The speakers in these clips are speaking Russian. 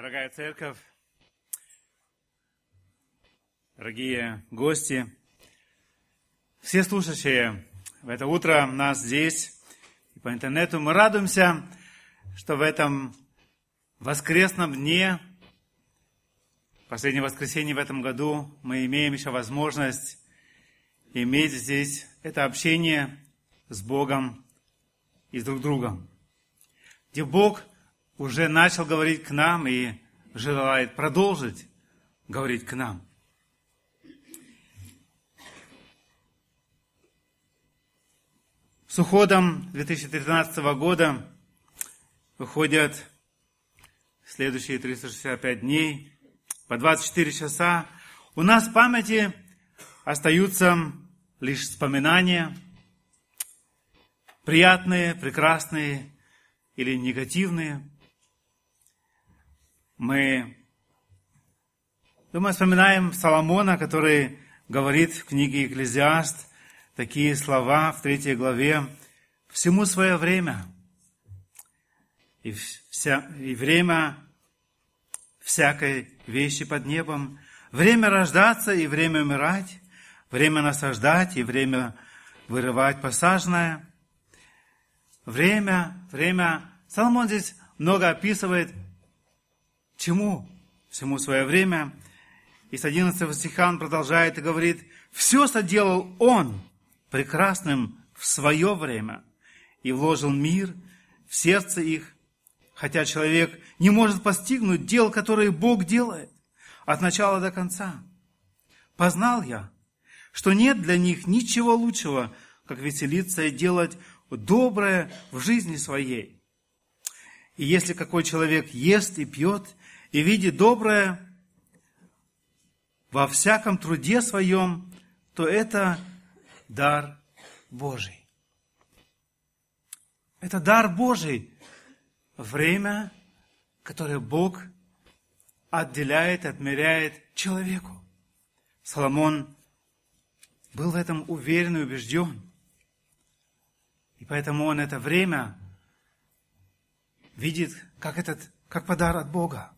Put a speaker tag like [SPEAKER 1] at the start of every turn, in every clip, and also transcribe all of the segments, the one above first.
[SPEAKER 1] Дорогая церковь, дорогие гости, все слушающие в это утро нас здесь и по интернету, мы радуемся, что в этом воскресном дне, последнее воскресенье в этом году, мы имеем еще возможность иметь здесь это общение с Богом и с друг другом, где Бог – уже начал говорить к нам и желает продолжить говорить к нам. С уходом 2013 года выходят следующие 365 дней по 24 часа. У нас в памяти остаются лишь вспоминания, приятные, прекрасные или негативные – мы, думаю, вспоминаем Соломона, который говорит в книге «Экклезиаст» такие слова в третьей главе. «Всему свое время, и, вся, и время всякой вещи под небом, время рождаться и время умирать, время насаждать и время вырывать посаженное, время, время. Соломон здесь много описывает Чему? Всему свое время. И с 11 стиха он продолжает и говорит, «Все соделал Он прекрасным в свое время и вложил мир в сердце их, хотя человек не может постигнуть дел, которые Бог делает от начала до конца. Познал я, что нет для них ничего лучшего, как веселиться и делать доброе в жизни своей. И если какой человек ест и пьет и видит доброе во всяком труде своем, то это дар Божий. Это дар Божий. Время, которое Бог отделяет, отмеряет человеку. Соломон был в этом уверен и убежден. И поэтому он это время видит как, этот, как подарок от Бога.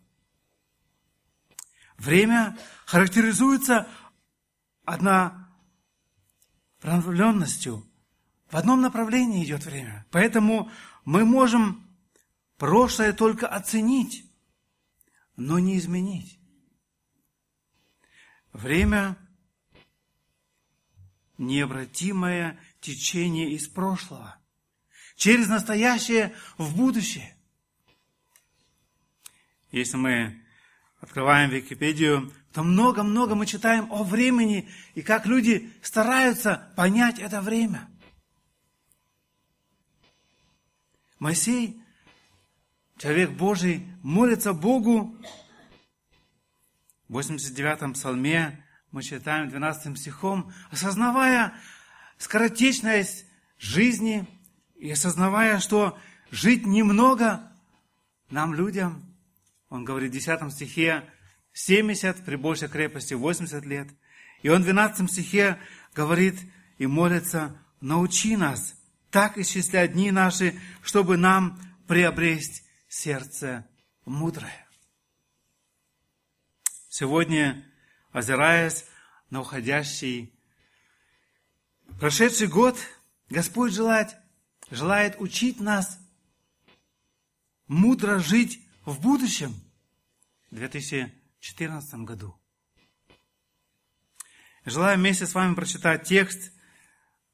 [SPEAKER 1] Время характеризуется однонаправленностью. В одном направлении идет время. Поэтому мы можем прошлое только оценить, но не изменить. Время – необратимое течение из прошлого, через настоящее в будущее. Если мы открываем Википедию, то много-много мы читаем о времени и как люди стараются понять это время. Моисей, человек Божий, молится Богу. В 89-м псалме мы читаем 12 стихом, осознавая скоротечность жизни и осознавая, что жить немного нам, людям – он говорит в 10 стихе 70, при большей крепости 80 лет. И он в 12 стихе говорит и молится, научи нас так исчислять дни наши, чтобы нам приобрести сердце мудрое. Сегодня, озираясь на уходящий прошедший год, Господь желает, желает учить нас мудро жить в будущем, в 2014 году. Желаю вместе с вами прочитать текст,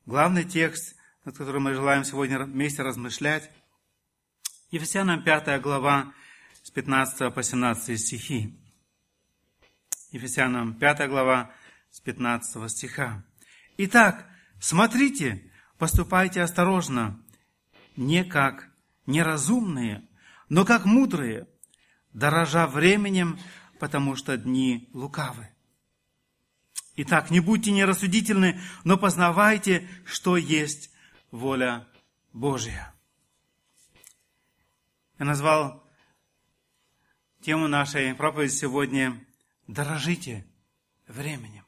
[SPEAKER 1] главный текст, над которым мы желаем сегодня вместе размышлять. Ефесянам 5 глава с 15 по 17 стихи. Ефесянам 5 глава с 15 стиха. Итак, смотрите, поступайте осторожно, не как неразумные, но как мудрые, дорожа временем, потому что дни лукавы. Итак, не будьте нерассудительны, но познавайте, что есть воля Божья. Я назвал тему нашей проповеди сегодня «Дорожите временем».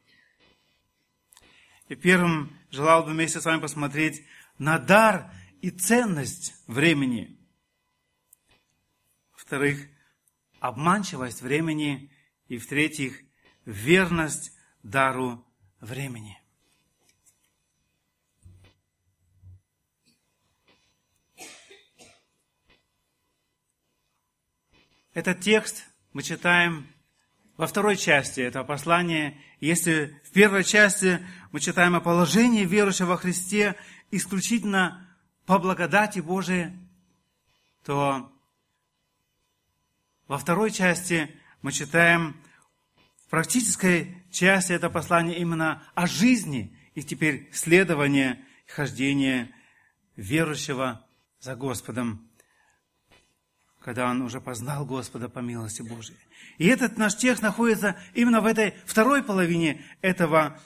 [SPEAKER 1] И первым желал бы вместе с вами посмотреть на дар и ценность времени – во-вторых, обманчивость времени и, в-третьих, верность дару времени. Этот текст мы читаем во второй части этого послания. Если в первой части мы читаем о положении верующего во Христе исключительно по благодати Божией, то во второй части мы читаем в практической части этого послания именно о жизни и теперь следования и хождения верующего за Господом, когда он уже познал Господа по милости Божией. И этот наш текст находится именно в этой второй половине этого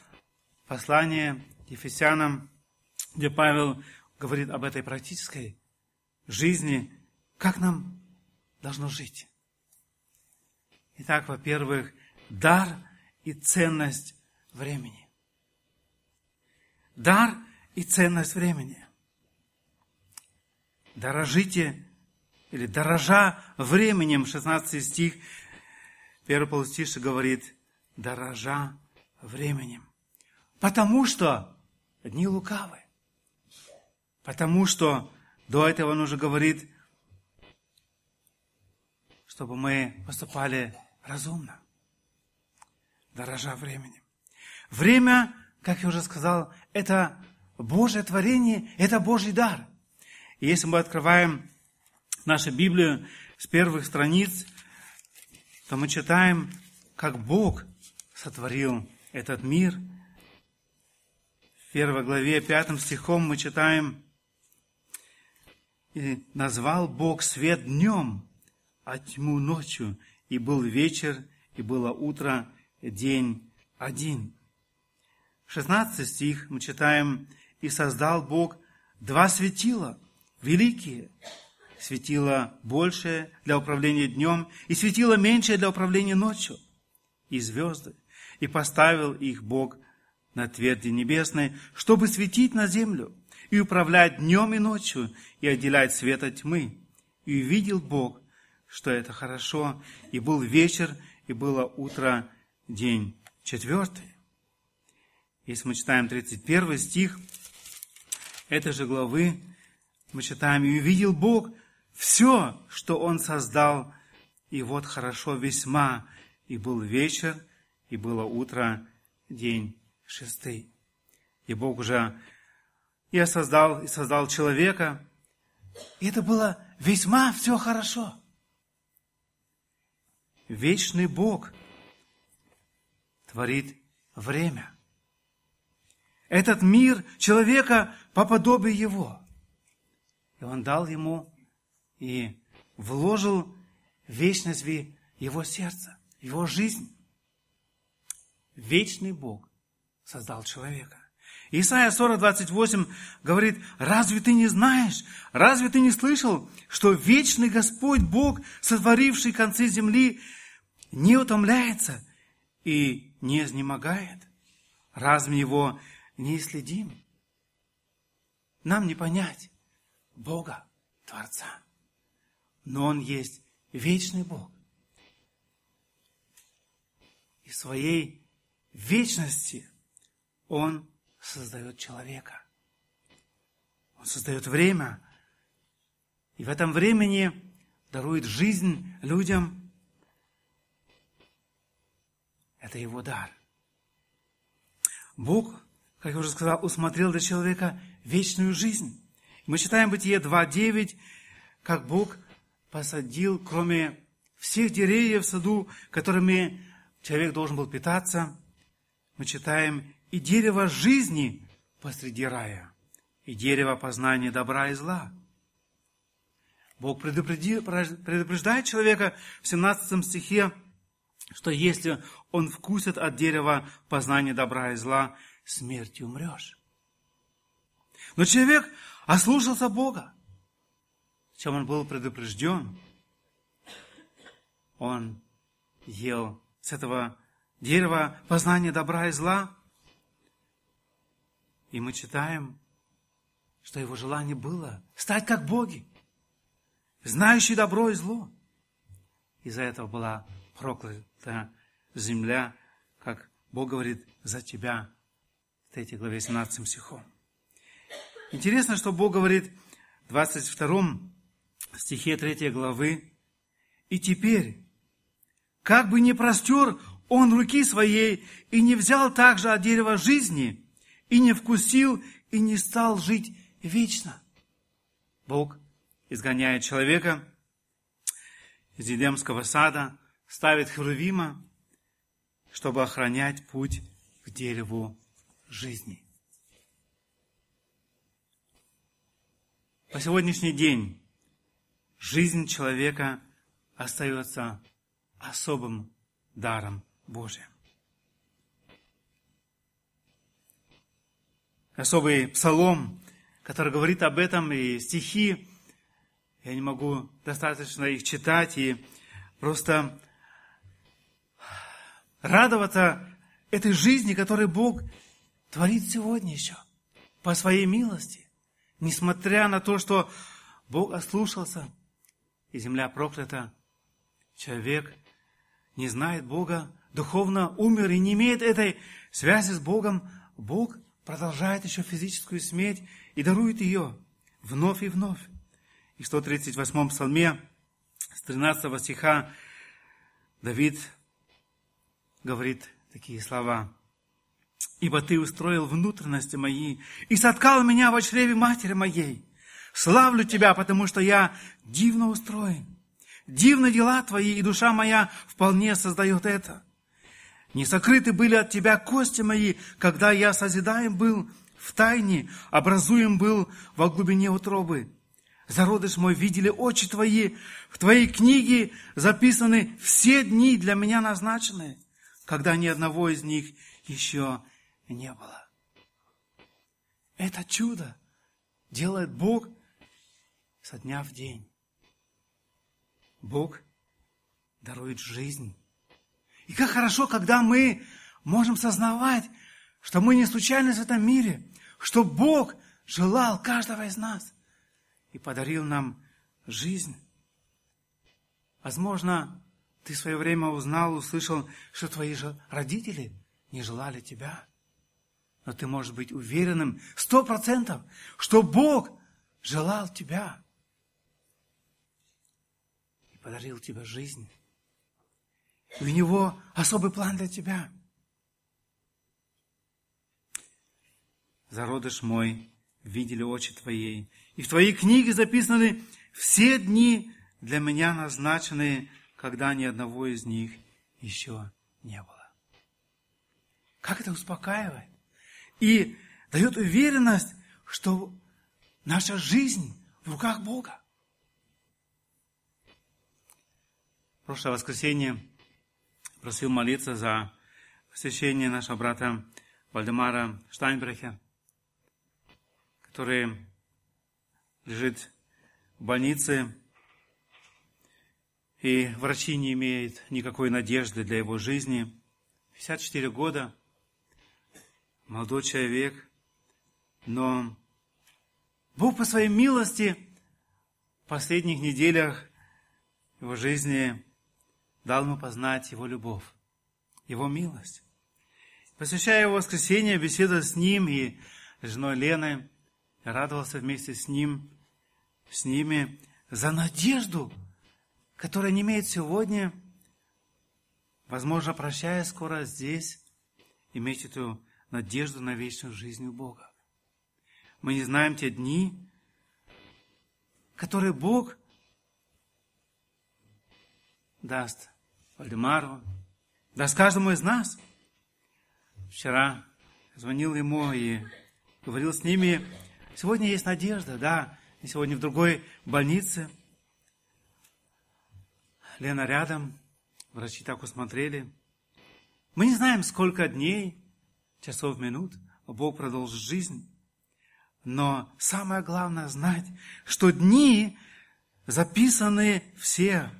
[SPEAKER 1] послания Ефесянам, где Павел говорит об этой практической жизни, как нам должно жить. Итак, во-первых, дар и ценность времени. Дар и ценность времени. Дорожите или дорожа временем, 16 стих, первый полустише говорит, дорожа временем. Потому что дни лукавы. Потому что до этого он уже говорит, чтобы мы поступали разумно, дорожа временем. Время, как я уже сказал, это Божье творение, это Божий дар. И если мы открываем нашу Библию с первых страниц, то мы читаем, как Бог сотворил этот мир. В первой главе, пятым стихом мы читаем, «И назвал Бог свет днем, а тьму ночью, и был вечер, и было утро, день один. 16 стих мы читаем, «И создал Бог два светила, великие, светило большее для управления днем, и светило меньшее для управления ночью, и звезды, и поставил их Бог на тверди небесной, чтобы светить на землю, и управлять днем и ночью, и отделять свет от тьмы. И увидел Бог, что это хорошо. И был вечер, и было утро, день четвертый. Если мы читаем 31 стих этой же главы, мы читаем, «И увидел Бог все, что Он создал, и вот хорошо весьма, и был вечер, и было утро, день шестый». И Бог уже и создал, и создал человека, и это было весьма все хорошо – вечный Бог творит время. Этот мир человека по подобию Его. И Он дал ему и вложил вечность в его сердце, его жизнь. Вечный Бог создал человека. Исайя 40, 28 говорит, разве ты не знаешь, разве ты не слышал, что вечный Господь Бог, сотворивший концы земли, не утомляется и не изнемогает. Разве его не следим? Нам не понять Бога, Творца. Но Он есть вечный Бог. И в своей вечности Он создает человека. Он создает время. И в этом времени дарует жизнь людям – Это его дар. Бог, как я уже сказал, усмотрел для человека вечную жизнь. Мы читаем Бытие 2.9, как Бог посадил, кроме всех деревьев в саду, которыми человек должен был питаться, мы читаем и дерево жизни посреди рая, и дерево познания добра и зла. Бог предупреждает человека в 17 стихе, что если он вкусит от дерева познания добра и зла, смертью умрешь. Но человек ослушался Бога, чем он был предупрежден. Он ел с этого дерева познания добра и зла. И мы читаем, что его желание было стать как боги, знающие добро и зло. из-за этого была проклята земля, как Бог говорит, за тебя, в 3 главе 17 стихом. Интересно, что Бог говорит в 22 стихе 3 главы, «И теперь, как бы не простер он руки своей и не взял также от дерева жизни, и не вкусил, и не стал жить вечно». Бог изгоняет человека из Едемского сада, ставит Херувима, чтобы охранять путь к дереву жизни. По сегодняшний день жизнь человека остается особым даром Божьим. Особый псалом, который говорит об этом, и стихи, я не могу достаточно их читать, и просто радоваться этой жизни, которую Бог творит сегодня еще, по своей милости. Несмотря на то, что Бог ослушался, и земля проклята, человек не знает Бога, духовно умер и не имеет этой связи с Богом, Бог продолжает еще физическую смерть и дарует ее вновь и вновь. И в 138-м псалме с 13 стиха Давид говорит такие слова. «Ибо Ты устроил внутренности мои и соткал меня в чреве матери моей. Славлю Тебя, потому что я дивно устроен. Дивны дела Твои, и душа моя вполне создает это. Не сокрыты были от Тебя кости мои, когда я созидаем был в тайне, образуем был во глубине утробы. Зародыш мой, видели очи Твои, в Твоей книге записаны все дни для меня назначенные когда ни одного из них еще не было. Это чудо делает Бог со дня в день. Бог дарует жизнь. И как хорошо, когда мы можем сознавать, что мы не случайно в этом мире, что Бог желал каждого из нас и подарил нам жизнь. Возможно, ты в свое время узнал, услышал, что твои же родители не желали тебя. Но ты можешь быть уверенным, сто процентов, что Бог желал тебя и подарил тебе жизнь. И у Него особый план для тебя. Зародыш мой, видели очи Твоей, и в Твоей книге записаны все дни для меня назначенные когда ни одного из них еще не было. Как это успокаивает? И дает уверенность, что наша жизнь в руках Бога. Прошлое воскресенье просил молиться за посещение нашего брата Вальдемара Штайнбрехера, который лежит в больнице и врачи не имеют никакой надежды для его жизни. 54 года, молодой человек, но Бог по своей милости в последних неделях его жизни дал ему познать его любовь, его милость. Посвящая его воскресенье, беседовал с ним и женой Леной, радовался вместе с ним, с ними за надежду, которая не имеет сегодня, возможно, прощая скоро здесь, иметь эту надежду на вечную жизнь у Бога. Мы не знаем те дни, которые Бог даст Вальдемару, даст каждому из нас. Вчера звонил ему и говорил с ними, сегодня есть надежда, да, и сегодня в другой больнице – Лена рядом, врачи так усмотрели. Мы не знаем, сколько дней, часов, минут Бог продолжит жизнь. Но самое главное знать, что дни записаны все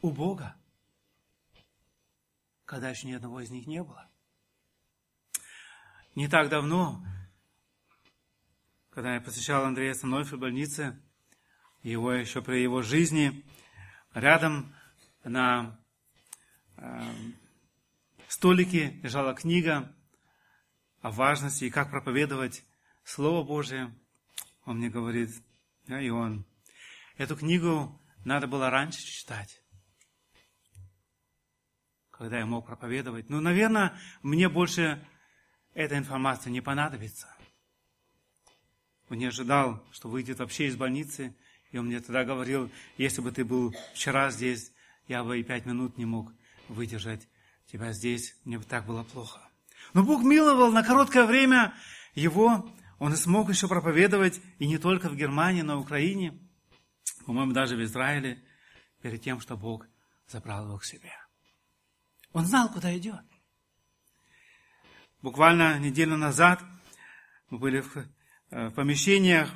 [SPEAKER 1] у Бога, когда еще ни одного из них не было. Не так давно, когда я посещал Андрея Становфи в больнице, его еще при его жизни, Рядом на э, столике лежала книга о важности и как проповедовать Слово Божие. Он мне говорит, а и он, эту книгу надо было раньше читать, когда я мог проповедовать. Ну, наверное, мне больше эта информация не понадобится. Он не ожидал, что выйдет вообще из больницы, и он мне тогда говорил, если бы ты был вчера здесь, я бы и пять минут не мог выдержать тебя здесь, мне бы так было плохо. Но Бог миловал на короткое время его, он смог еще проповедовать, и не только в Германии, но и в Украине, по-моему, даже в Израиле, перед тем, что Бог забрал его к себе. Он знал, куда идет. Буквально неделю назад мы были в, э, помещениях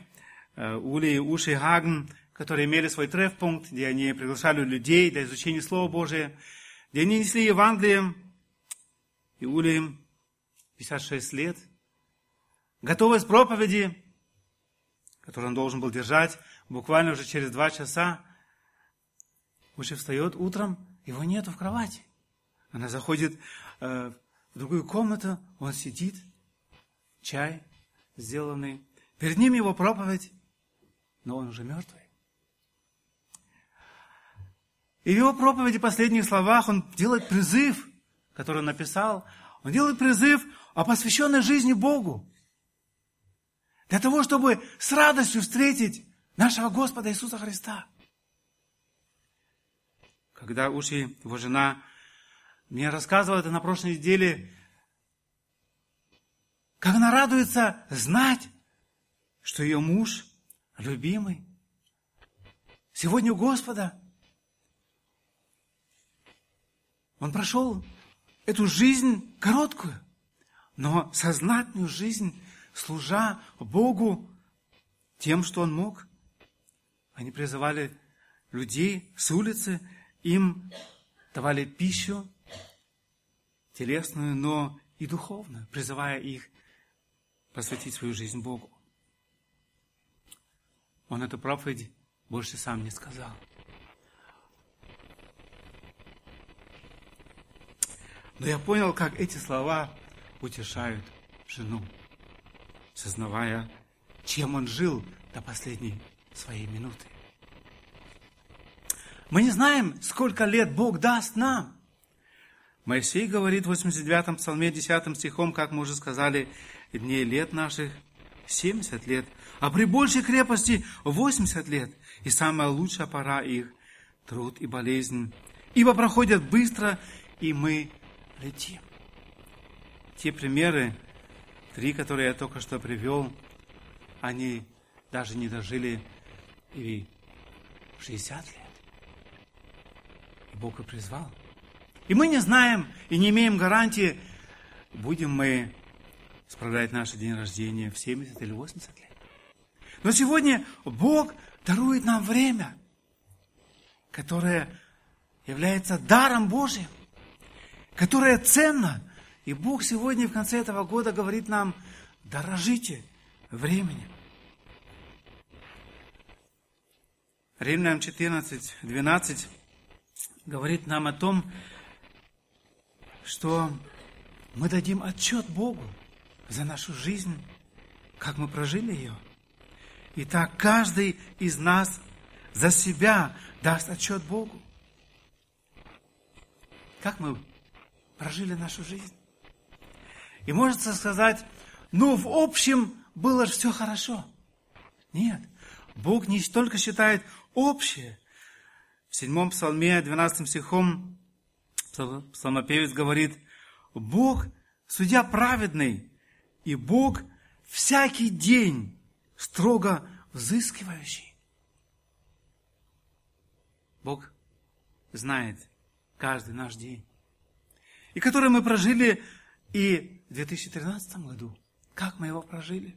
[SPEAKER 1] Ули и Уши Хаген, которые имели свой трефпункт, где они приглашали людей для изучения Слова Божия, где они несли Евангелие, и Ули 56 лет, готовность проповеди, которую он должен был держать, буквально уже через два часа, уже встает утром, его нету в кровати. Она заходит э, в другую комнату, он сидит, чай сделанный. Перед ним его проповедь, но он уже мертвый. И в его проповеди, последних словах, он делает призыв, который он написал. Он делает призыв о посвященной жизни Богу. Для того, чтобы с радостью встретить нашего Господа Иисуса Христа. Когда Уши, его жена, мне рассказывала это на прошлой неделе, как она радуется знать, что ее муж, любимый, сегодня у Господа – Он прошел эту жизнь короткую, но сознательную жизнь, служа Богу тем, что он мог. Они призывали людей с улицы, им давали пищу телесную, но и духовную, призывая их посвятить свою жизнь Богу. Он эту проповедь больше сам не сказал. Но я понял, как эти слова утешают жену, сознавая, чем он жил до последней своей минуты. Мы не знаем, сколько лет Бог даст нам. Моисей говорит в 89-м псалме 10 стихом, как мы уже сказали, дней лет наших 70 лет, а при большей крепости 80 лет. И самая лучшая пора их – труд и болезнь. Ибо проходят быстро, и мы летим. Те примеры, три, которые я только что привел, они даже не дожили и 60 лет. И Бог и призвал. И мы не знаем и не имеем гарантии, будем мы справлять наш день рождения в 70 или 80 лет. Но сегодня Бог дарует нам время, которое является даром Божьим которая ценна. И Бог сегодня в конце этого года говорит нам, дорожите временем. Римлянам 14, 12 говорит нам о том, что мы дадим отчет Богу за нашу жизнь, как мы прожили ее. И так каждый из нас за себя даст отчет Богу. Как мы прожили нашу жизнь. И можно сказать, ну, в общем, было же все хорошо. Нет, Бог не только считает общее. В седьмом псалме, 12 стихом, псалмопевец говорит, Бог, судья праведный, и Бог всякий день строго взыскивающий. Бог знает каждый наш день и который мы прожили и в 2013 году. Как мы его прожили?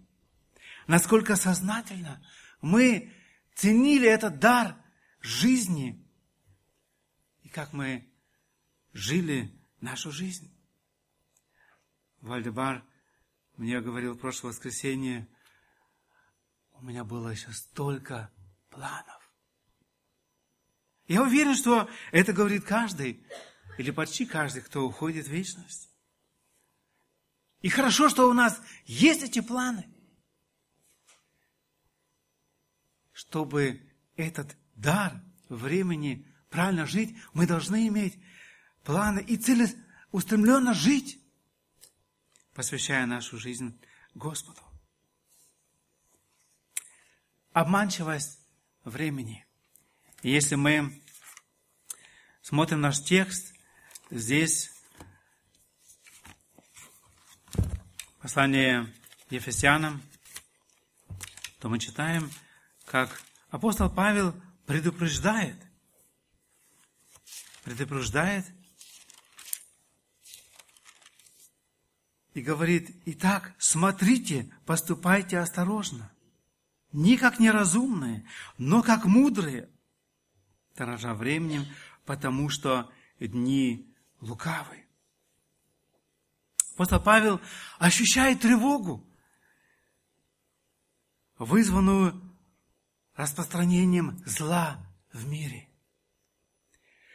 [SPEAKER 1] Насколько сознательно мы ценили этот дар жизни и как мы жили нашу жизнь. Вальдебар мне говорил в прошлое воскресенье, у меня было еще столько планов. Я уверен, что это говорит каждый, или почти каждый, кто уходит в вечность. И хорошо, что у нас есть эти планы, чтобы этот дар времени правильно жить, мы должны иметь планы и целеустремленно жить, посвящая нашу жизнь Господу. Обманчивость времени. если мы смотрим наш текст, здесь послание Ефесянам, то мы читаем, как апостол Павел предупреждает, предупреждает и говорит, итак, смотрите, поступайте осторожно, не как неразумные, но как мудрые, дорожа временем, потому что дни лукавы. Апостол Павел ощущает тревогу, вызванную распространением зла в мире.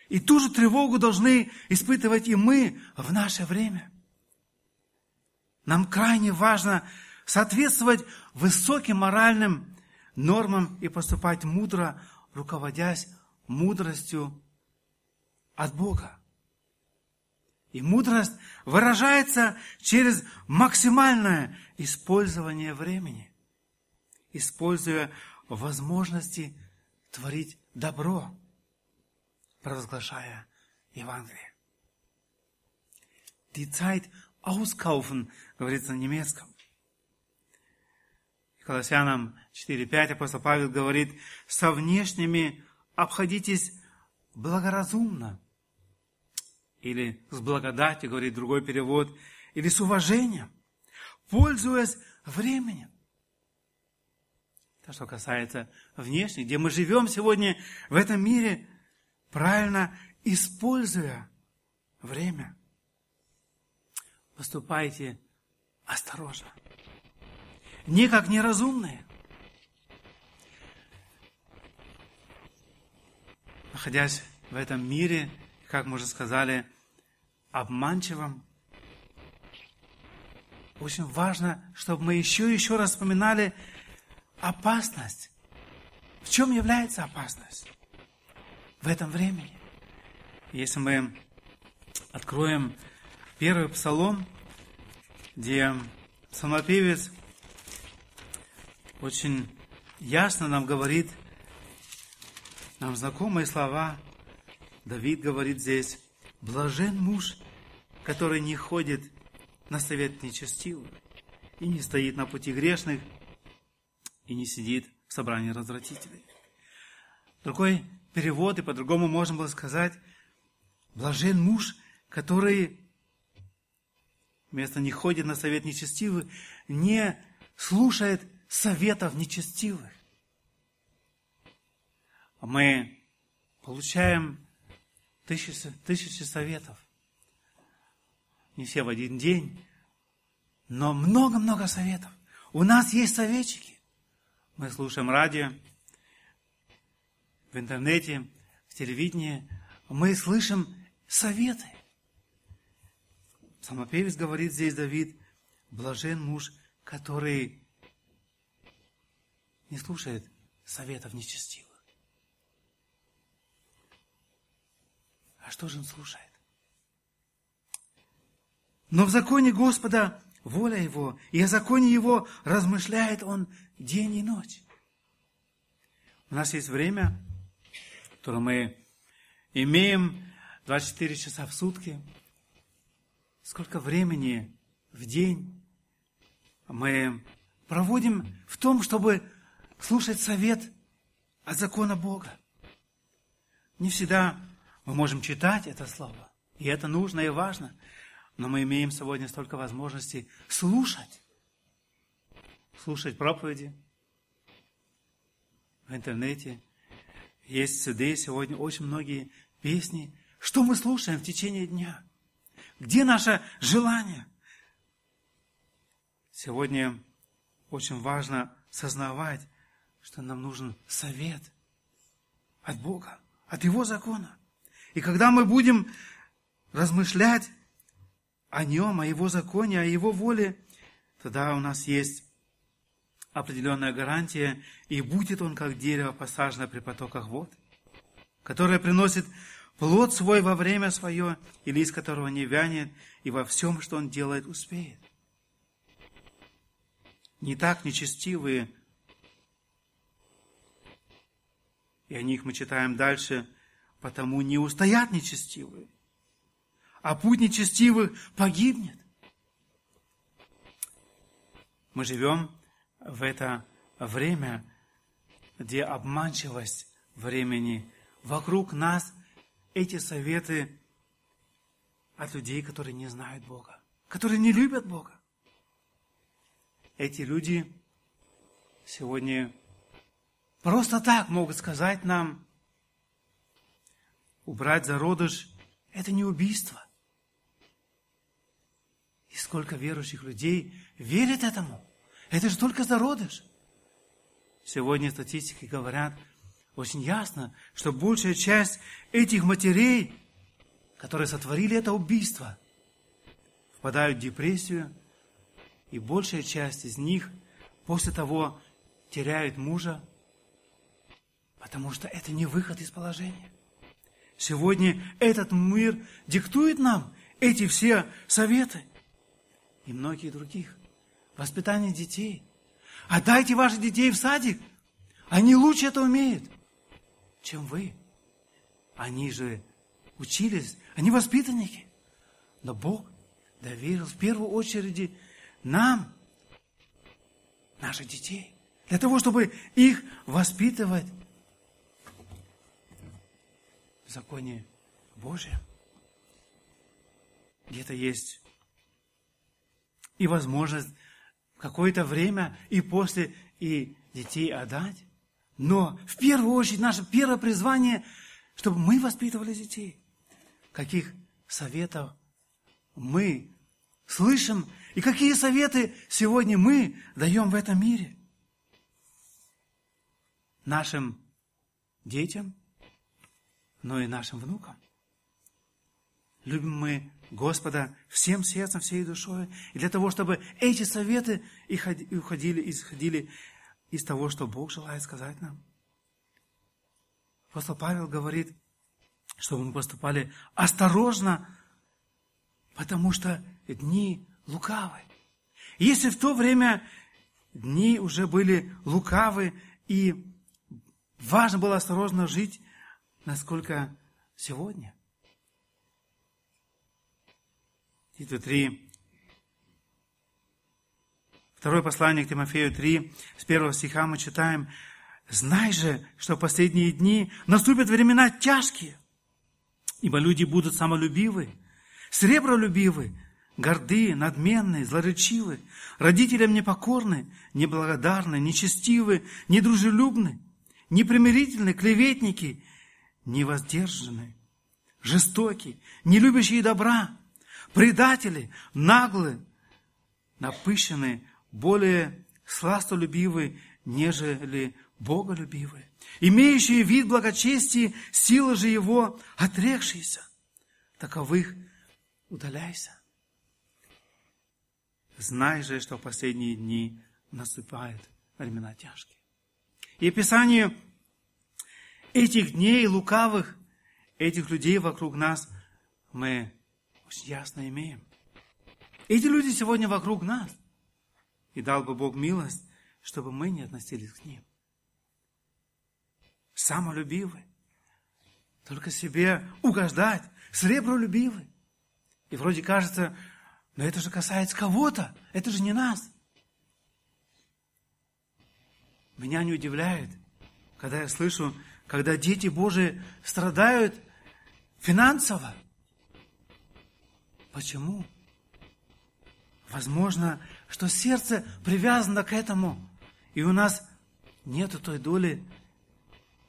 [SPEAKER 1] И ту же тревогу должны испытывать и мы в наше время. Нам крайне важно соответствовать высоким моральным нормам и поступать мудро, руководясь мудростью от Бога. И мудрость выражается через максимальное использование времени, используя возможности творить добро, провозглашая Евангелие. Die Zeit auskaufen, говорится на немецком. Колоссянам 4.5 апостол Павел говорит, со внешними обходитесь благоразумно, или с благодатью, говорит другой перевод, или с уважением, пользуясь временем. То, что касается внешних, где мы живем сегодня в этом мире, правильно используя время. Поступайте осторожно. Не как неразумные. Находясь в этом мире, как мы уже сказали, обманчивым. Очень важно, чтобы мы еще и еще раз вспоминали опасность. В чем является опасность в этом времени? Если мы откроем первый псалом, где псалмопевец очень ясно нам говорит, нам знакомые слова, Давид говорит здесь, блажен муж, который не ходит на совет нечестивых, и не стоит на пути грешных, и не сидит в собрании развратителей. Другой перевод, и по-другому можно было сказать, блажен муж, который вместо не ходит на совет нечестивых, не слушает советов нечестивых. Мы получаем тысячи, тысячи советов не все в один день, но много-много советов. У нас есть советчики. Мы слушаем радио, в интернете, в телевидении. Мы слышим советы. Самопевец говорит здесь, Давид, блажен муж, который не слушает советов нечестивых. А что же он слушает? Но в законе Господа воля Его, и о законе Его размышляет Он день и ночь. У нас есть время, которое мы имеем 24 часа в сутки. Сколько времени в день мы проводим в том, чтобы слушать совет от закона Бога. Не всегда мы можем читать это слово, и это нужно и важно – но мы имеем сегодня столько возможностей слушать. Слушать проповеди в интернете. Есть CD сегодня очень многие песни. Что мы слушаем в течение дня? Где наше желание? Сегодня очень важно сознавать, что нам нужен совет от Бога, от Его закона. И когда мы будем размышлять о Нем, о Его законе, о Его воле, тогда у нас есть определенная гарантия, и будет он как дерево, посаженное при потоках вод, которое приносит плод свой во время свое, и лист которого не вянет, и во всем, что он делает, успеет. Не так нечестивые, и о них мы читаем дальше, потому не устоят нечестивые, а путь нечестивых погибнет. Мы живем в это время, где обманчивость времени. Вокруг нас эти советы от людей, которые не знают Бога, которые не любят Бога. Эти люди сегодня просто так могут сказать нам, убрать зародыш – это не убийство. И сколько верующих людей верит этому – это же только зародыш. Сегодня статистики говорят очень ясно, что большая часть этих матерей, которые сотворили это убийство, впадают в депрессию, и большая часть из них после того теряют мужа, потому что это не выход из положения. Сегодня этот мир диктует нам эти все советы и многие других воспитание детей. Отдайте ваших детей в садик. Они лучше это умеют, чем вы. Они же учились, они воспитанники. Но Бог доверил в первую очередь нам, наших детей, для того, чтобы их воспитывать в законе Божьем. Где-то есть и возможность какое-то время и после и детей отдать. Но в первую очередь наше первое призвание, чтобы мы воспитывали детей. Каких советов мы слышим и какие советы сегодня мы даем в этом мире. Нашим детям, но и нашим внукам. Любим мы Господа всем сердцем, всей душой. И для того, чтобы эти советы и уходили, исходили из того, что Бог желает сказать нам. Апостол Павел говорит, чтобы мы поступали осторожно, потому что дни лукавы. Если в то время дни уже были лукавы, и важно было осторожно жить, насколько сегодня – Титу 3. Второе послание к Тимофею 3, с первого стиха мы читаем, «Знай же, что в последние дни наступят времена тяжкие, ибо люди будут самолюбивы, сребролюбивы, горды, надменны, злоречивы, родителям непокорны, неблагодарны, нечестивы, недружелюбны, непримирительны, клеветники, невоздержаны, жестоки, не любящие добра, предатели, наглые, напыщенные, более сластолюбивые, нежели боголюбивые, имеющие вид благочестия, силы же его отрекшиеся. Таковых удаляйся. Знай же, что в последние дни наступают времена тяжкие. И описание этих дней лукавых, этих людей вокруг нас, мы очень ясно имеем. Эти люди сегодня вокруг нас. И дал бы Бог милость, чтобы мы не относились к ним. Самолюбивы. Только себе угождать. Сребролюбивы. И вроде кажется, но это же касается кого-то. Это же не нас. Меня не удивляет, когда я слышу, когда дети Божии страдают финансово. Почему? Возможно, что сердце привязано к этому, и у нас нет той доли,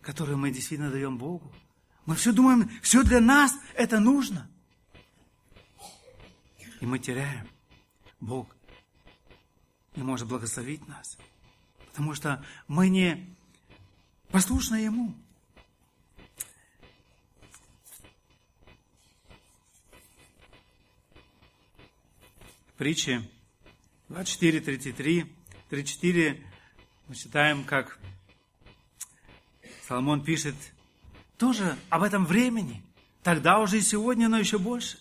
[SPEAKER 1] которую мы действительно даем Богу. Мы все думаем, все для нас это нужно. И мы теряем. Бог не может благословить нас, потому что мы не послушны Ему. Притче 24, 33, 34 мы читаем, как Соломон пишет тоже об этом времени. Тогда уже и сегодня, но еще больше.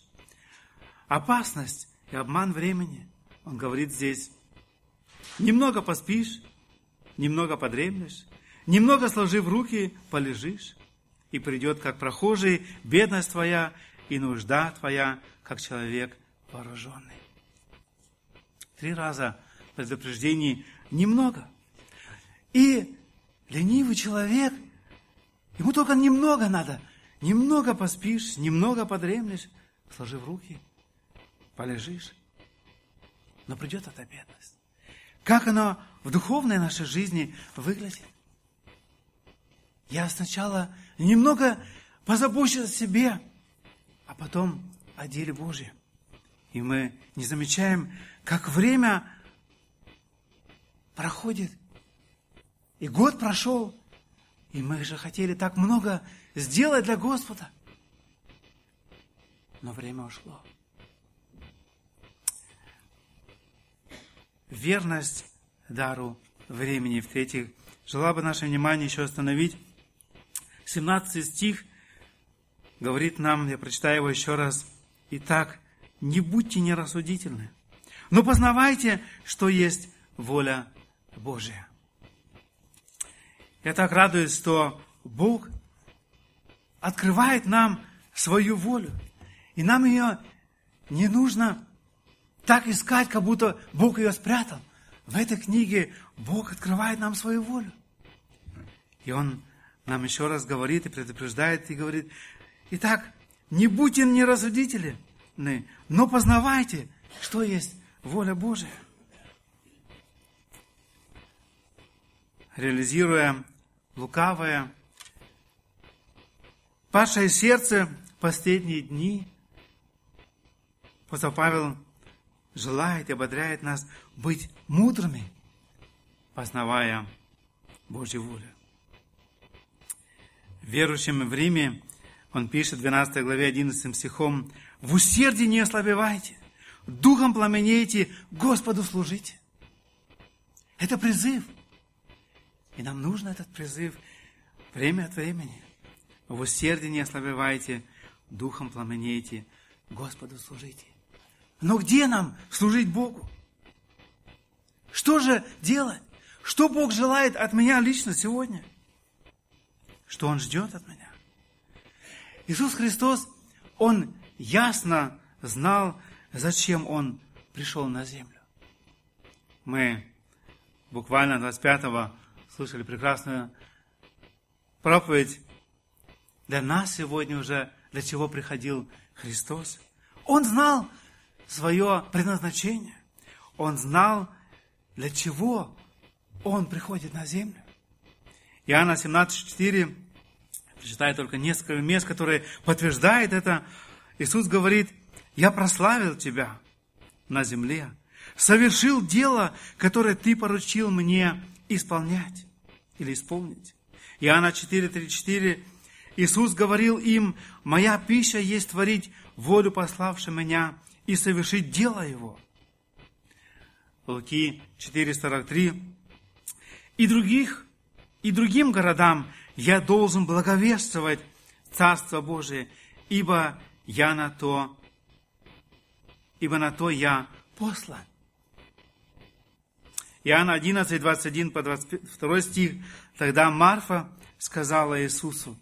[SPEAKER 1] Опасность и обман времени. Он говорит здесь, немного поспишь, немного подремлешь, немного сложив руки, полежишь, и придет, как прохожий, бедность твоя и нужда твоя, как человек вооруженный. Три раза предупреждений немного. И ленивый человек, ему только немного надо. Немного поспишь, немного подремлешь, сложив руки, полежишь. Но придет эта бедность. Как оно в духовной нашей жизни выглядит? Я сначала немного позабочусь о себе, а потом о деле Божьем. И мы не замечаем, как время проходит. И год прошел, и мы же хотели так много сделать для Господа. Но время ушло. Верность дару времени. В-третьих, желала бы наше внимание еще остановить 17 стих говорит нам, я прочитаю его еще раз. Итак, не будьте нерассудительны, но познавайте, что есть воля Божия. Я так радуюсь, что Бог открывает нам свою волю. И нам ее не нужно так искать, как будто Бог ее спрятал. В этой книге Бог открывает нам свою волю. И Он нам еще раз говорит и предупреждает, и говорит, итак, не будьте нерассудительны, но познавайте, что есть воля Божия. Реализируя лукавое, падшее сердце в последние дни, апостол Павел желает и ободряет нас быть мудрыми, познавая Божью волю. Верующим в Риме он пишет в 12 главе 11 стихом, «В усердии не ослабевайте, духом пламенейте, Господу служите». Это призыв. И нам нужен этот призыв время от времени. В усердии не ослабевайте, духом пламенейте, Господу служите. Но где нам служить Богу? Что же делать? Что Бог желает от меня лично сегодня? Что Он ждет от меня? Иисус Христос, Он ясно знал, зачем Он пришел на землю. Мы буквально 25-го слышали прекрасную проповедь для нас сегодня уже, для чего приходил Христос. Он знал свое предназначение. Он знал, для чего Он приходит на землю. Иоанна 17,4, прочитаю только несколько мест, которые подтверждают это. Иисус говорит, «Я прославил Тебя на земле, совершил дело, которое Ты поручил мне исполнять или исполнить». Иоанна 4,34, Иисус говорил им, «Моя пища есть творить волю пославшего меня и совершить дело Его». Луки 4,43, и других и другим городам я должен благовествовать Царство Божие, ибо я на то, ибо на то я послан. Иоанна 11, 21 по 22 стих. Тогда Марфа сказала Иисусу,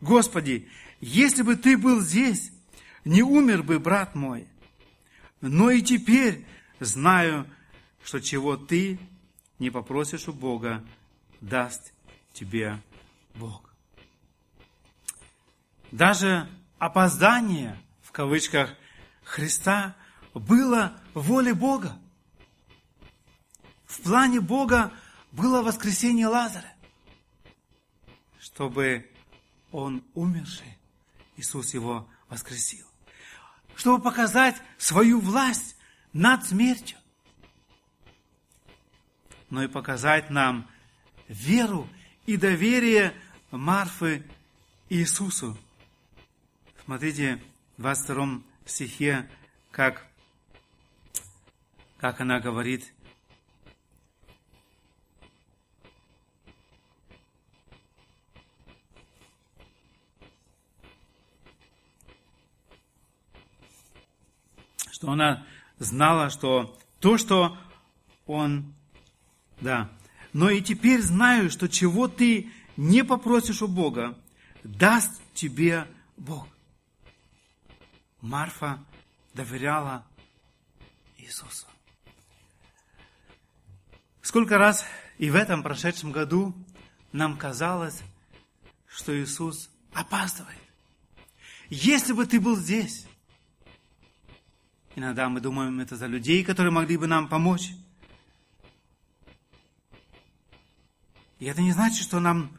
[SPEAKER 1] Господи, если бы Ты был здесь, не умер бы брат мой. Но и теперь знаю, что чего Ты не попросишь у Бога, даст тебе Бог. Даже опоздание, в кавычках, Христа было волей Бога. В плане Бога было воскресение Лазаря, чтобы он умерший, Иисус его воскресил, чтобы показать свою власть над смертью, но и показать нам веру и доверие Марфы Иисусу. Смотрите, в 22 стихе, как как она говорит, что она знала, что то, что он, да, но и теперь знаю, что чего ты не попросишь у Бога, даст тебе Бог. Марфа доверяла Иисусу. Сколько раз и в этом прошедшем году нам казалось, что Иисус опаздывает. Если бы ты был здесь, Иногда мы думаем это за людей, которые могли бы нам помочь. И это не значит, что нам,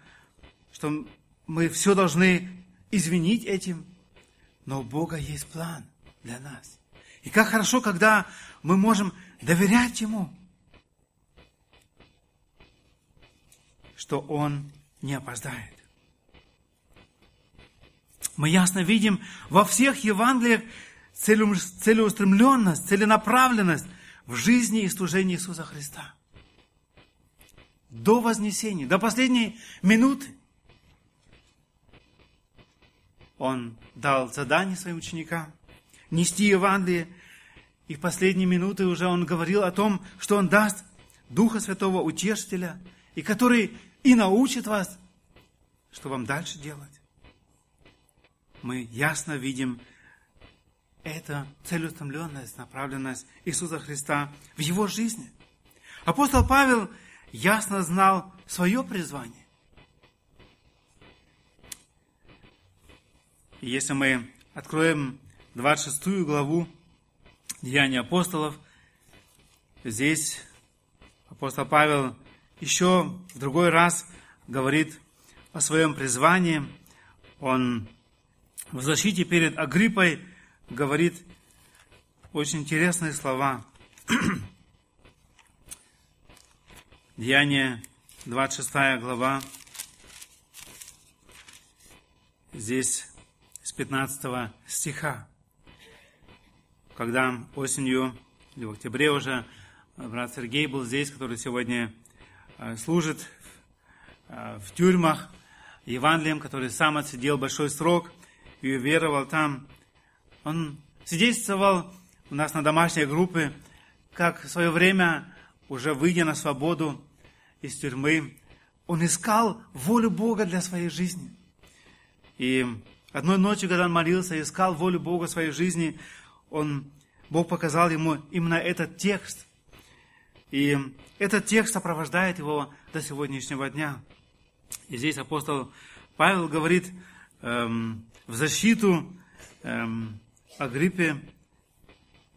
[SPEAKER 1] что мы все должны извинить этим. Но у Бога есть план для нас. И как хорошо, когда мы можем доверять Ему, что Он не опоздает. Мы ясно видим во всех Евангелиях целеустремленность, целенаправленность в жизни и служении Иисуса Христа. До вознесения, до последней минуты. Он дал задание своим ученикам нести Евангелие, и в последние минуты уже он говорил о том, что он даст Духа Святого Утешителя, и который и научит вас, что вам дальше делать. Мы ясно видим это целеустремленность, направленность Иисуса Христа в его жизни. Апостол Павел ясно знал свое призвание. И если мы откроем 26 главу Деяния апостолов, здесь апостол Павел еще в другой раз говорит о своем призвании. Он в защите перед Агриппой говорит очень интересные слова. Деяние, 26 глава. Здесь 15 стиха. Когда осенью, или в октябре уже, брат Сергей был здесь, который сегодня э, служит э, в тюрьмах Евангелием, который сам отсидел большой срок и уверовал там он свидетельствовал у нас на домашней группе, как в свое время, уже выйдя на свободу из тюрьмы, он искал волю Бога для своей жизни. И одной ночью, когда он молился, искал волю Бога в своей жизни, он, Бог показал ему именно этот текст. И этот текст сопровождает его до сегодняшнего дня. И здесь апостол Павел говорит эм, в защиту эм, Агриппе,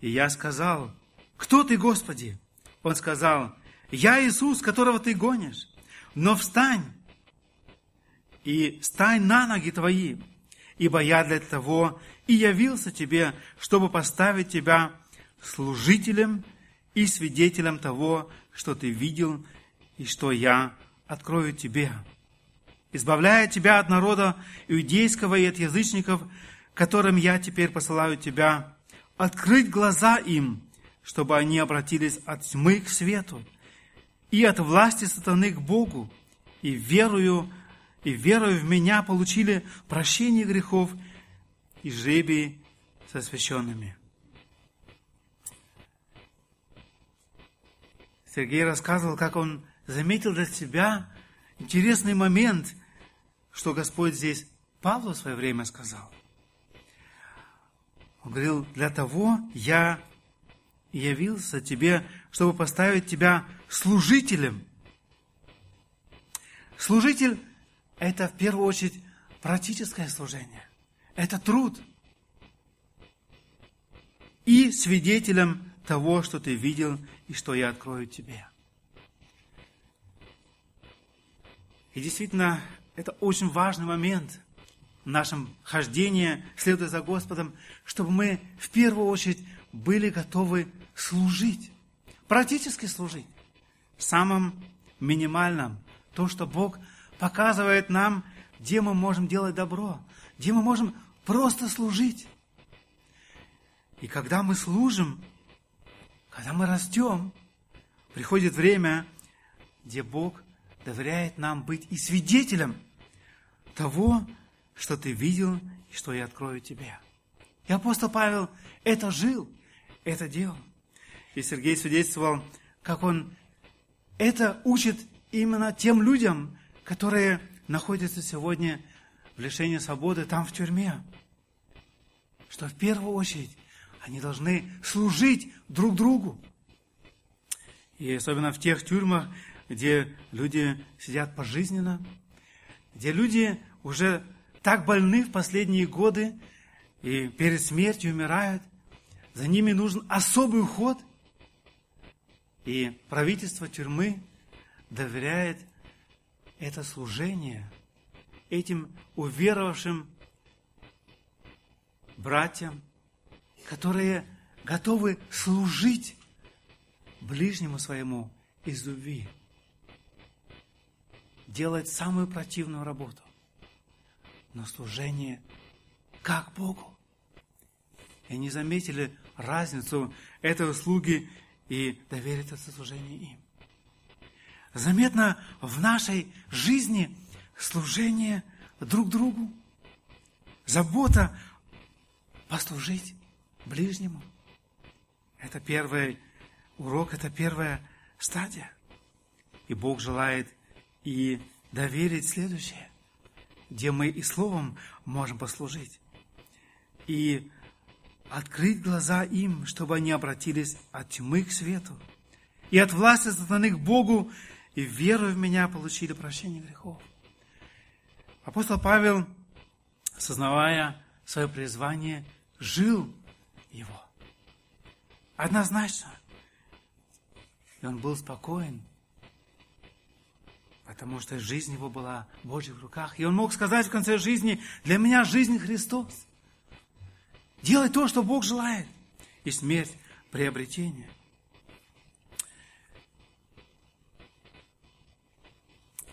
[SPEAKER 1] и я сказал, кто ты, Господи? Он сказал, я Иисус, которого ты гонишь, но встань и стань на ноги твои, ибо я для того и явился тебе, чтобы поставить тебя служителем и свидетелем того, что ты видел и что я открою тебе, избавляя тебя от народа иудейского и от язычников, которым я теперь посылаю тебя, открыть глаза им, чтобы они обратились от тьмы к свету и от власти сатаны к Богу, и верую, и верою в меня получили прощение грехов и жребий со священными. Сергей рассказывал, как он заметил для себя интересный момент, что Господь здесь Павлу в свое время сказал – он говорил, для того я явился тебе, чтобы поставить тебя служителем. Служитель – это в первую очередь практическое служение. Это труд. И свидетелем того, что ты видел и что я открою тебе. И действительно, это очень важный момент – в нашем хождении, следуя за Господом, чтобы мы в первую очередь были готовы служить, практически служить, самым минимальным, то, что Бог показывает нам, где мы можем делать добро, где мы можем просто служить. И когда мы служим, когда мы растем, приходит время, где Бог доверяет нам быть и свидетелем того, что ты видел и что я открою тебе. И апостол Павел это жил, это делал. И Сергей свидетельствовал, как он это учит именно тем людям, которые находятся сегодня в лишении свободы там в тюрьме. Что в первую очередь они должны служить друг другу. И особенно в тех тюрьмах, где люди сидят пожизненно, где люди уже так больны в последние годы и перед смертью умирают, за ними нужен особый уход. И правительство тюрьмы доверяет это служение этим уверовавшим братьям, которые готовы служить ближнему своему из любви, делать самую противную работу, но служение как Богу. И не заметили разницу этой услуги и доверить это служение им. Заметно в нашей жизни служение друг другу, забота послужить ближнему. Это первый урок, это первая стадия. И Бог желает и доверить следующее, где мы и словом можем послужить. И открыть глаза им, чтобы они обратились от тьмы к свету, и от власти сатаны к Богу, и веру в меня получили прощение грехов. Апостол Павел, сознавая свое призвание, жил его. Однозначно. И он был спокоен, потому что жизнь его была в Божьих руках. И он мог сказать в конце жизни, для меня жизнь Христос. Делай то, что Бог желает. И смерть – приобретение.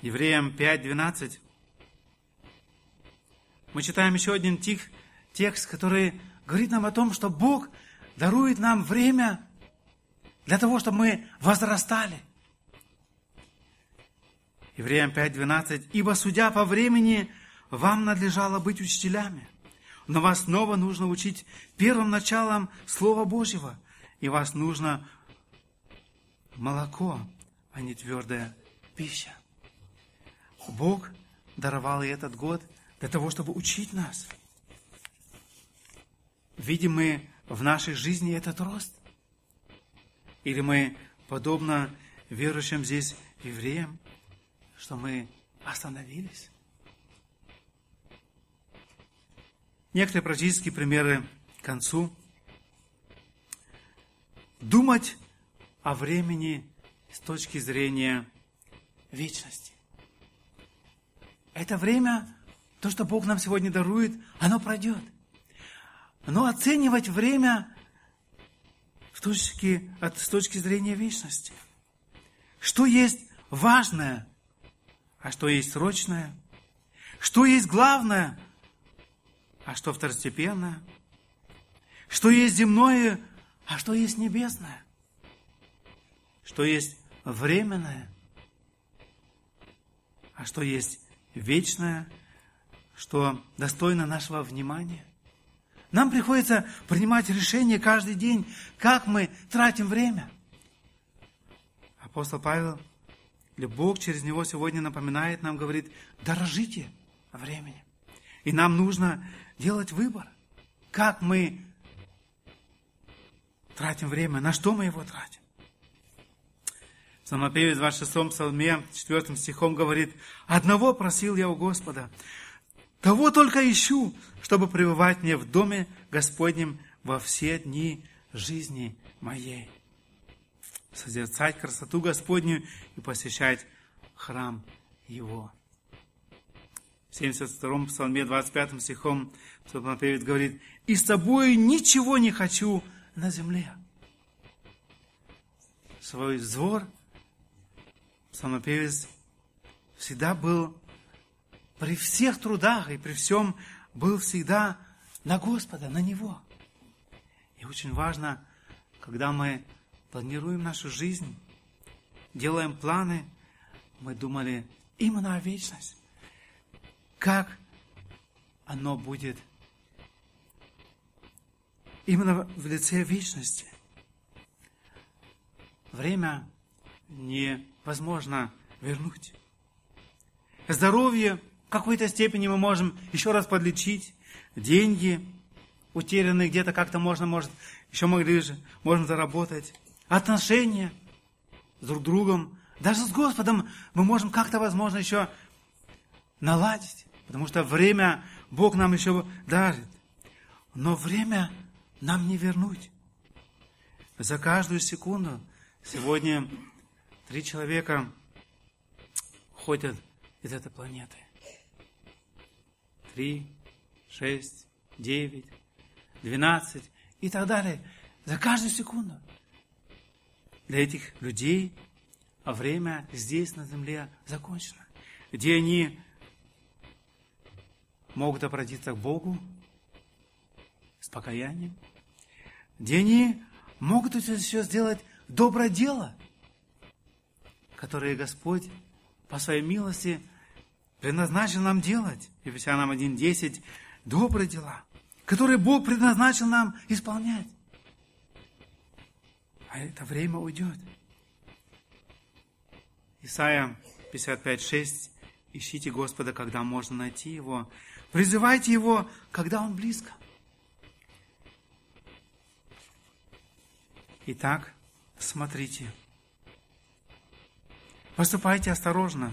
[SPEAKER 1] Евреям 5.12 мы читаем еще один тих, текст, который говорит нам о том, что Бог дарует нам время для того, чтобы мы возрастали. Евреям 5.12. «Ибо, судя по времени, вам надлежало быть учителями, но вас снова нужно учить первым началом Слова Божьего, и вас нужно молоко, а не твердая пища. Бог даровал и этот год для того, чтобы учить нас. Видим мы в нашей жизни этот рост? Или мы, подобно верующим здесь евреям, что мы остановились? Некоторые практические примеры к концу. Думать о времени с точки зрения вечности. Это время, то, что Бог нам сегодня дарует, оно пройдет. Но оценивать время в точке, от, с точки зрения вечности. Что есть важное, а что есть срочное? Что есть главное, а что второстепенное? Что есть земное, а что есть небесное? Что есть временное, а что есть вечное, что достойно нашего внимания? Нам приходится принимать решения каждый день, как мы тратим время. Апостол Павел, или Бог через него сегодня напоминает нам, говорит, дорожите времени. И нам нужно делать выбор, как мы тратим время, на что мы его тратим. Самопевец в 26 псалме, 4 стихом говорит, «Одного просил я у Господа, того только ищу, чтобы пребывать мне в доме Господнем во все дни жизни моей. Созерцать красоту Господню и посещать храм Его. В 72-м псалме 25 стихом псалмопевец говорит, «И с тобой ничего не хочу на земле». Свой взор псалмопевец всегда был при всех трудах и при всем был всегда на Господа, на Него. И очень важно, когда мы планируем нашу жизнь, делаем планы, мы думали именно о вечность. Как оно будет именно в лице вечности. Время невозможно вернуть. Здоровье в какой-то степени мы можем еще раз подлечить. Деньги утерянные где-то как-то можно, может, еще могли же, можно заработать. Отношения с друг другом, даже с Господом мы можем как-то, возможно, еще наладить. Потому что время Бог нам еще дарит. Но время нам не вернуть. За каждую секунду сегодня три человека ходят из этой планеты. Три, шесть, девять, двенадцать и так далее. За каждую секунду. Для этих людей время здесь, на земле, закончено. Где они могут обратиться к Богу с покаянием, где они могут еще сделать доброе дело, которое Господь по своей милости предназначил нам делать. Ефесянам 1.10 добрые дела, которые Бог предназначил нам исполнять. А это время уйдет. Исайя 55.6. Ищите Господа, когда можно найти Его. Призывайте Его, когда Он близко. Итак, смотрите. Поступайте осторожно.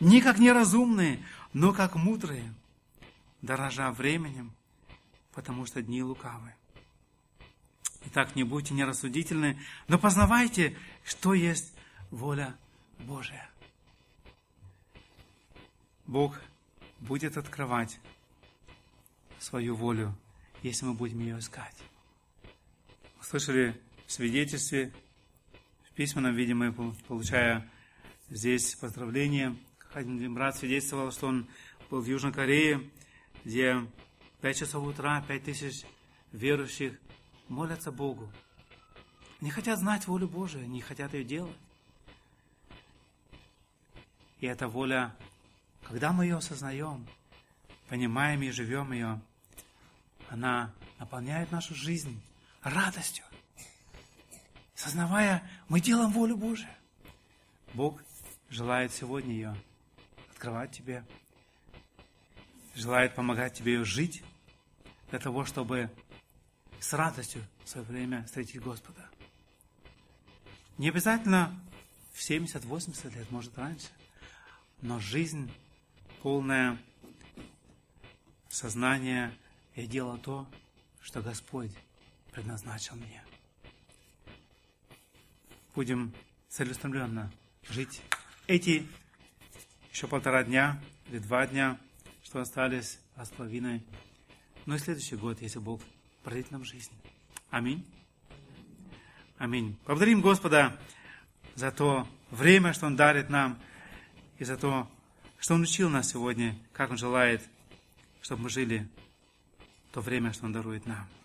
[SPEAKER 1] Не как неразумные, но как мудрые, дорожа временем, потому что дни лукавы. Итак, не будьте нерассудительны, но познавайте, что есть воля Божия. Бог будет открывать свою волю, если мы будем ее искать. Слышали в свидетельстве, в письменном виде мы, получая здесь поздравления, один брат свидетельствовал, что он был в Южной Корее, где 5 часов утра, 5 тысяч верующих молятся Богу. Не хотят знать волю Божию, не хотят ее делать. И эта воля, когда мы ее осознаем, понимаем и живем ее, она наполняет нашу жизнь радостью. Сознавая, мы делаем волю Божию. Бог желает сегодня ее открывать тебе, желает помогать тебе ее жить, для того, чтобы с радостью в свое время встретить Господа. Не обязательно в 70-80 лет, может раньше но жизнь полная сознания я делал то, что Господь предназначил мне. Будем целеустремленно жить эти еще полтора дня или два дня, что остались, два с половиной. Ну и следующий год, если Бог продлит нам жизнь. Аминь. Аминь. Благодарим Господа за то время, что Он дарит нам – и за то, что Он учил нас сегодня, как Он желает, чтобы мы жили то время, что Он дарует нам.